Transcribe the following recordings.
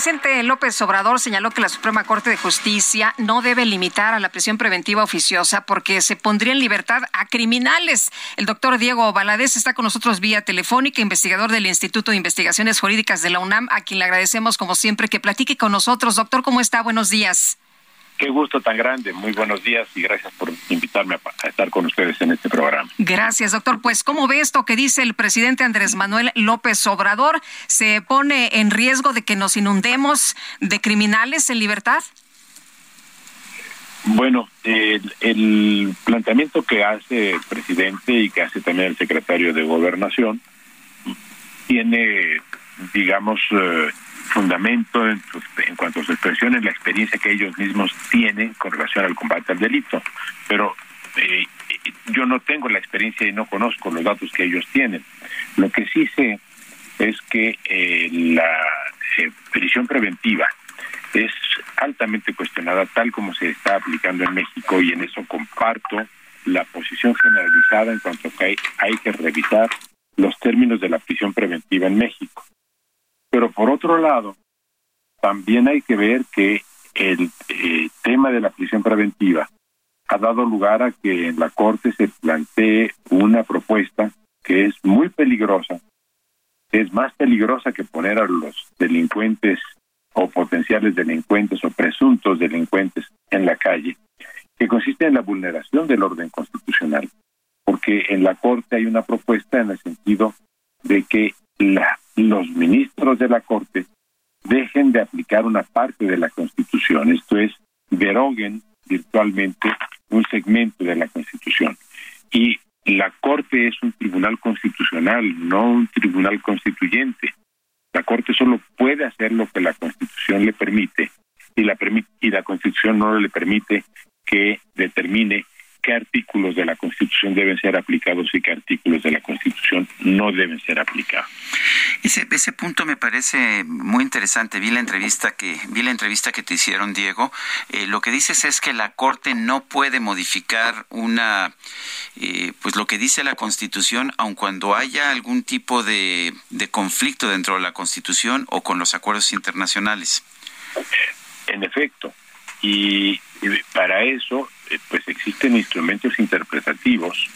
Presidente López Obrador señaló que la Suprema Corte de Justicia no debe limitar a la prisión preventiva oficiosa porque se pondría en libertad a criminales. El doctor Diego Valadez está con nosotros vía telefónica, investigador del Instituto de Investigaciones Jurídicas de la UNAM, a quien le agradecemos como siempre que platique con nosotros. Doctor, ¿cómo está? Buenos días. Qué gusto tan grande. Muy buenos días y gracias por invitarme a, estar con ustedes en este programa. Gracias, doctor. Pues, ¿cómo ve esto que dice el presidente Andrés Manuel López Obrador? ¿Se pone en riesgo de que nos inundemos de criminales en libertad? Bueno, el, el planteamiento que hace el presidente y que hace también el secretario de Gobernación tiene, digamos, eh, fundamento en, en cuanto a su expresión la experiencia que ellos mismos tienen con relación al combate al delito. Pero eh, yo no tengo la experiencia y no conozco los datos que ellos tienen. Lo que sí sé es que eh, la eh, prisión preventiva es altamente cuestionada tal como se está aplicando en México y en eso comparto la posición generalizada en cuanto a que hay, hay que revisar los términos de la prisión preventiva en México. Pero por otro lado, también hay que ver que el eh, tema de la prisión preventiva ha dado lugar a que en la Corte se plantee una propuesta que es muy peligrosa, es más peligrosa que poner a los delincuentes o potenciales delincuentes o presuntos delincuentes en la calle, que consiste en la vulneración del orden constitucional, porque en la Corte hay una propuesta en el sentido de que la los ministros de la Corte dejen de aplicar una parte de la Constitución, esto es, deroguen virtualmente un segmento de la Constitución. Y la Corte es un tribunal constitucional, no un tribunal constituyente. La Corte solo puede hacer lo que la Constitución le permite y la, y la Constitución no le permite que determine qué artículos de la Constitución deben ser aplicados y qué artículos de la Constitución no deben ser aplicados. Ese, ese punto me parece muy interesante. Vi la entrevista que vi la entrevista que te hicieron, Diego. Eh, lo que dices es que la Corte no puede modificar una eh, pues lo que dice la Constitución, aun cuando haya algún tipo de, de conflicto dentro de la Constitución o con los acuerdos internacionales. En efecto, y para eso eh, pues existen instrumentos interpretativos,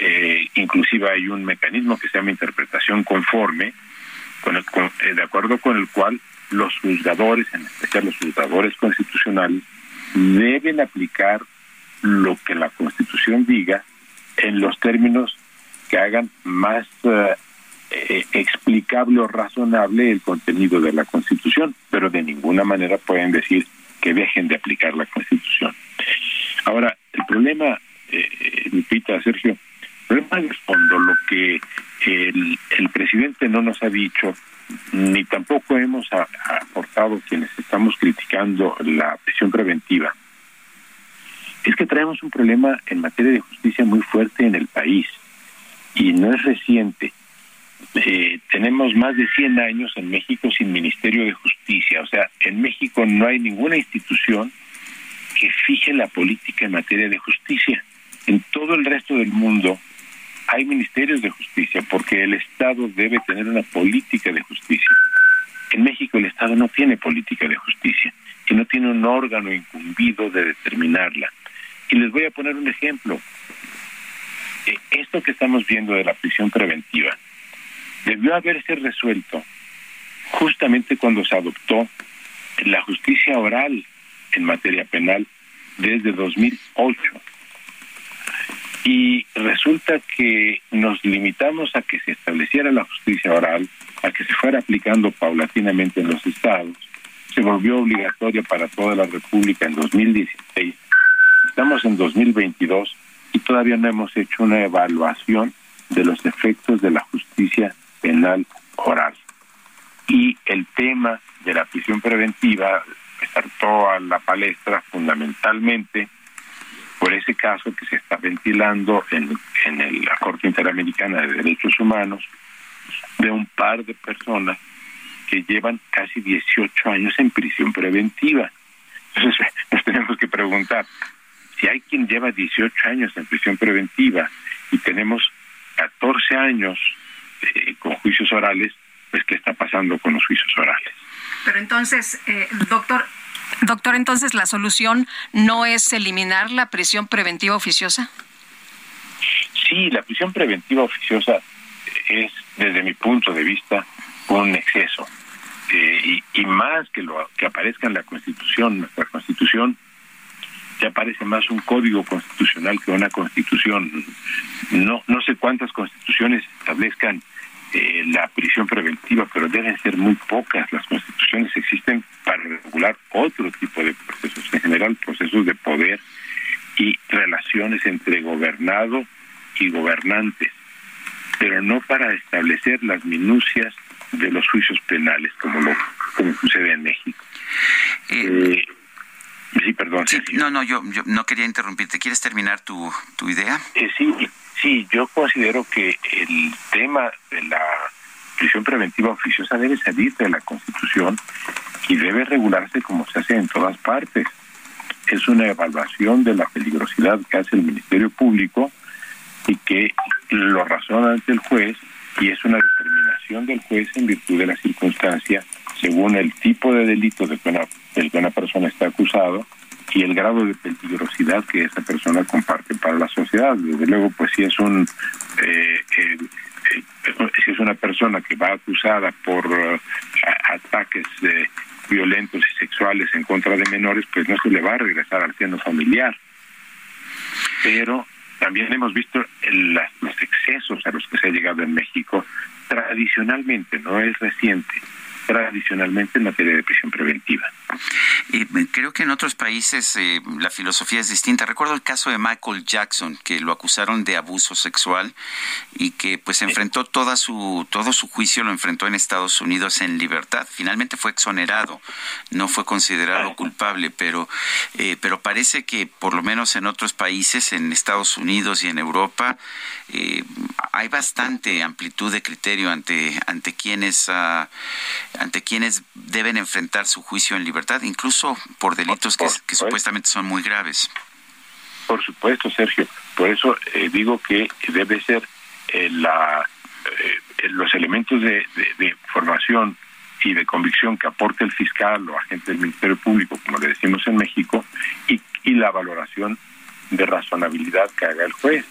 eh, inclusive hay un mecanismo que se llama interpretación conforme, con eh, de acuerdo con el cual los juzgadores, en especial los juzgadores constitucionales, deben aplicar lo que la Constitución diga en los términos que hagan más explicable o razonable el contenido de la Constitución, pero de ninguna manera pueden decir que dejen de aplicar la Constitución. Ahora, el problema, eh, Lupita, Sergio, el problema de fondo, lo que el, el presidente no nos ha dicho, ni tampoco hemos aportado quienes estamos criticando la prisión preventiva, es que traemos un problema en materia de justicia muy fuerte en el país y no es reciente. Eh, tenemos más de 100 años en México sin Ministerio de Justicia, o sea, en México no hay ninguna institución que fije la política en materia de justicia. En todo el resto del mundo hay ministerios de justicia porque el Estado debe tener una política de justicia. En México el Estado no tiene política de justicia y no tiene un órgano incumbido de determinarla. Y les voy a poner un ejemplo. Eh, esto que estamos viendo de la prisión preventiva debió haberse resuelto justamente cuando se adoptó la justicia oral en materia penal desde 2008. Y resulta que nos limitamos a que se estableciera la justicia oral, a que se fuera aplicando paulatinamente en los estados. Se volvió obligatoria para toda la República en 2016. Estamos en 2022 y todavía no hemos hecho una evaluación de los efectos de la justicia penal oral. el tema de la prisión preventiva saltó a la palestra fundamentalmente por ese caso que se está ventilando en, en la Corte Interamericana de Derechos Humanos de un par de personas que llevan casi 18 años en prisión preventiva. Entonces nos tenemos que preguntar, si hay quien lleva 18 años en prisión preventiva y tenemos 14 años eh, con juicios orales, pues ¿qué está pasando con los juicios orales? Pero entonces, eh, doctor, doctor, entonces la solución no es eliminar la prisión preventiva oficiosa. Sí, la prisión preventiva oficiosa es, desde mi punto de vista, un exceso. Eh, y, y, más que lo que aparezca en la Constitución, nuestra Constitución, ya parece más un código constitucional que una constitución. No, no sé cuántas constituciones establezcan eh, la prisión preventiva, pero deben ser muy pocas. Las constituciones existen para regular otro tipo de procesos, en general procesos de poder y relaciones entre gobernado y gobernantes, pero no para establecer las minucias de los juicios penales, como lo como sucede en México. Eh, sí, no, no, yo, yo, no quería interrumpirte. ¿Quieres terminar tu, tu idea? Eh, sí, sí, yo considero que el tema de la prisión preventiva oficiosa debe salir de la Constitución y debe regularse como se hace en todas partes. Es una evaluación de la peligrosidad que hace el Ministerio Público y que lo razona ante el juez y es una determinación del juez en virtud de la circunstancia según el tipo de delito que una, del que una persona está acusado y el grado de peligrosidad que esa persona comparte para la sociedad. Desde luego, pues si es un eh, eh, si es una persona que va acusada por ataques violentos y sexuales en contra de menores, pues no se le va a regresar al seno familiar. Pero también hemos visto los excesos a los que se ha llegado en México tradicionalmente, no es reciente tradicionalmente en materia de prisión preventiva. Y creo que en otros países eh, la filosofía es distinta. Recuerdo el caso de Michael Jackson, que lo acusaron de abuso sexual y que pues enfrentó toda su, todo su juicio, lo enfrentó en Estados Unidos en libertad. Finalmente fue exonerado, no fue considerado culpable, pero, eh, pero parece que por lo menos en otros países, en Estados Unidos y en Europa, eh, hay bastante amplitud de criterio ante, ante quienes... Uh, ante quienes deben enfrentar su juicio en libertad, incluso por delitos que, supuestamente son muy graves. Por supuesto, Sergio. Por eso eh, digo que debe ser eh, la, eh, los elementos de, formación y de convicción que aporte el fiscal o agente del Ministerio Público, como le decimos en México, y, la valoración de razonabilidad que haga el juez.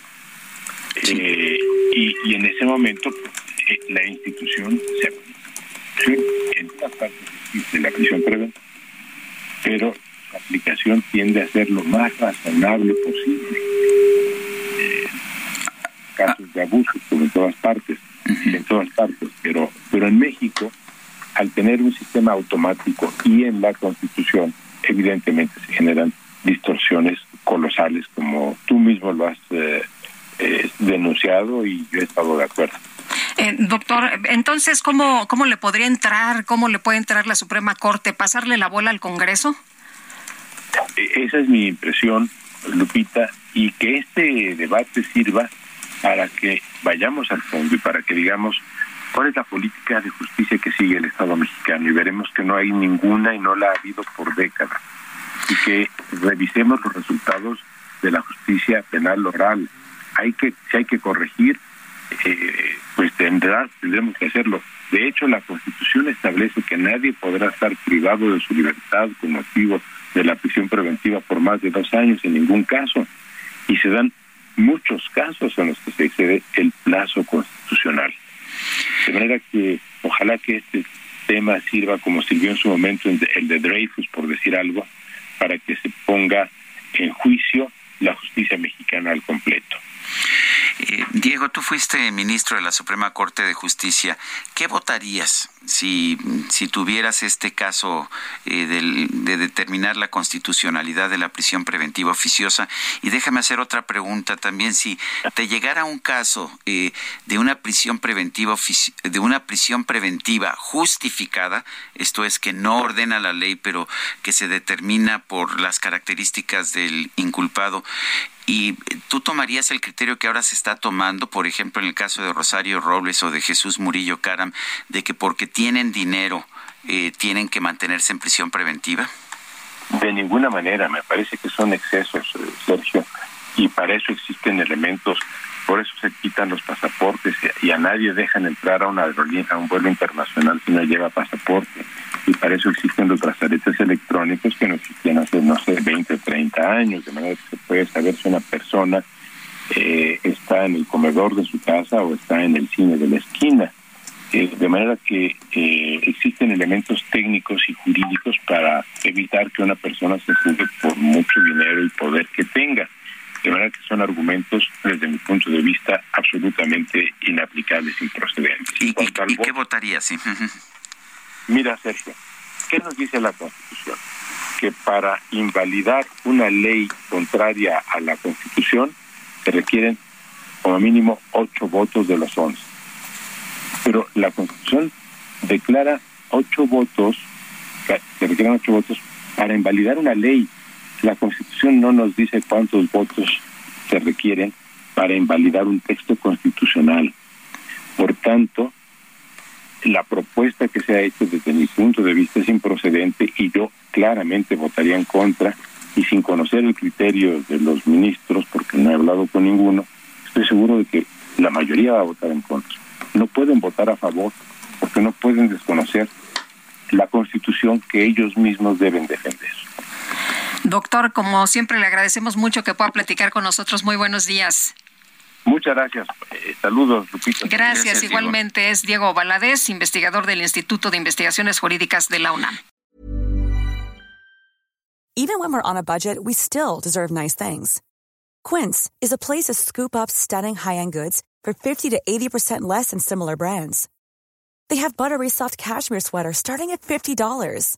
y, y, en ese momento la institución se en partes existe la prisión preventiva, pero su aplicación tiende a ser lo más razonable posible. Eh, casos de abuso, en todas partes, en todas partes, pero, pero en México, al tener un sistema automático y en la Constitución, evidentemente se generan distorsiones colosales, como tú mismo lo has eh, eh, denunciado y yo he estado de acuerdo. Eh, doctor, entonces, ¿cómo, ¿cómo le podría entrar, cómo le puede entrar la Suprema Corte? ¿Pasarle la bola al Congreso? E, esa es mi impresión, Lupita, y que este debate sirva para que vayamos al fondo y para que digamos cuál es la política de justicia que sigue el Estado mexicano y veremos que no hay ninguna y no la ha habido por décadas y que revisemos los resultados de la justicia penal oral. Hay que, si hay que corregir, eh, pues tendrá, tendremos que hacerlo. De hecho, la Constitución establece que nadie podrá estar privado de su libertad con motivo de la prisión preventiva por más de dos años en ningún caso. Y se dan muchos casos en los que se excede el plazo constitucional. De manera que ojalá que este tema sirva como sirvió en su momento el de Dreyfus, por decir algo, para que se ponga en juicio la justicia mexicana al completo. Eh, Diego, tú fuiste ministro de la Suprema Corte de Justicia. ¿Qué votarías si, si tuvieras este caso eh, de determinar la constitucionalidad de la prisión preventiva oficiosa? Y déjame hacer otra pregunta también. Si te llegara un caso eh, de una prisión preventiva de una prisión preventiva justificada, esto es que no ordena la ley, pero que se determina por las características del inculpado, ¿Y tú tomarías el criterio que ahora se está tomando, por ejemplo, en el caso de Rosario Robles o de Jesús Murillo Caram, de que porque tienen dinero eh, tienen que mantenerse en prisión preventiva? De ninguna manera, me parece que son excesos, eh, Sergio, y para eso existen elementos, por eso se quitan los pasaportes y a nadie dejan entrar a una aerolínea, a un vuelo internacional si no lleva pasaporte y para eso existen los brazaletes electrónicos que no existían hace, no sé, 20 o 30 años, de manera que se puede saber si una persona eh, está en el comedor de su casa o está en el cine de la esquina. Eh, de manera que eh, existen elementos técnicos y jurídicos para evitar que una persona se juzgue por mucho dinero y poder que tenga. De manera que son argumentos, desde mi punto de vista, absolutamente inaplicables, improcedentes. ¿Y, y, qué votaría? Sí. Mira, Sergio, ¿qué nos dice la Constitución? Que para invalidar una ley contraria a la Constitución se requieren como mínimo ocho votos de los once. Pero la Constitución declara ocho votos, se requieren ocho votos para invalidar una ley. La Constitución no nos dice cuántos votos se requieren para invalidar un texto constitucional. Por tanto, la propuesta que se ha hecho desde mi punto de vista es improcedente y yo claramente votaría en contra y sin conocer el criterio de los ministros, porque no he hablado con ninguno, estoy seguro de que la mayoría va a votar en contra. No pueden votar a favor porque no pueden desconocer la constitución que ellos mismos deben defender. Doctor, como siempre le agradecemos mucho que pueda platicar con nosotros. Muy buenos días. Muchas gracias. Eh, saludos, Lupita. Gracias, igualmente es Diego Valadez, investigador del Instituto de Investigaciones Jurídicas de la UNAM. Even when we're on a budget, we still deserve nice things. Quince is a place to scoop up stunning high-end goods for 50 to 80% less than similar brands. They have buttery soft cashmere sweaters starting at $50,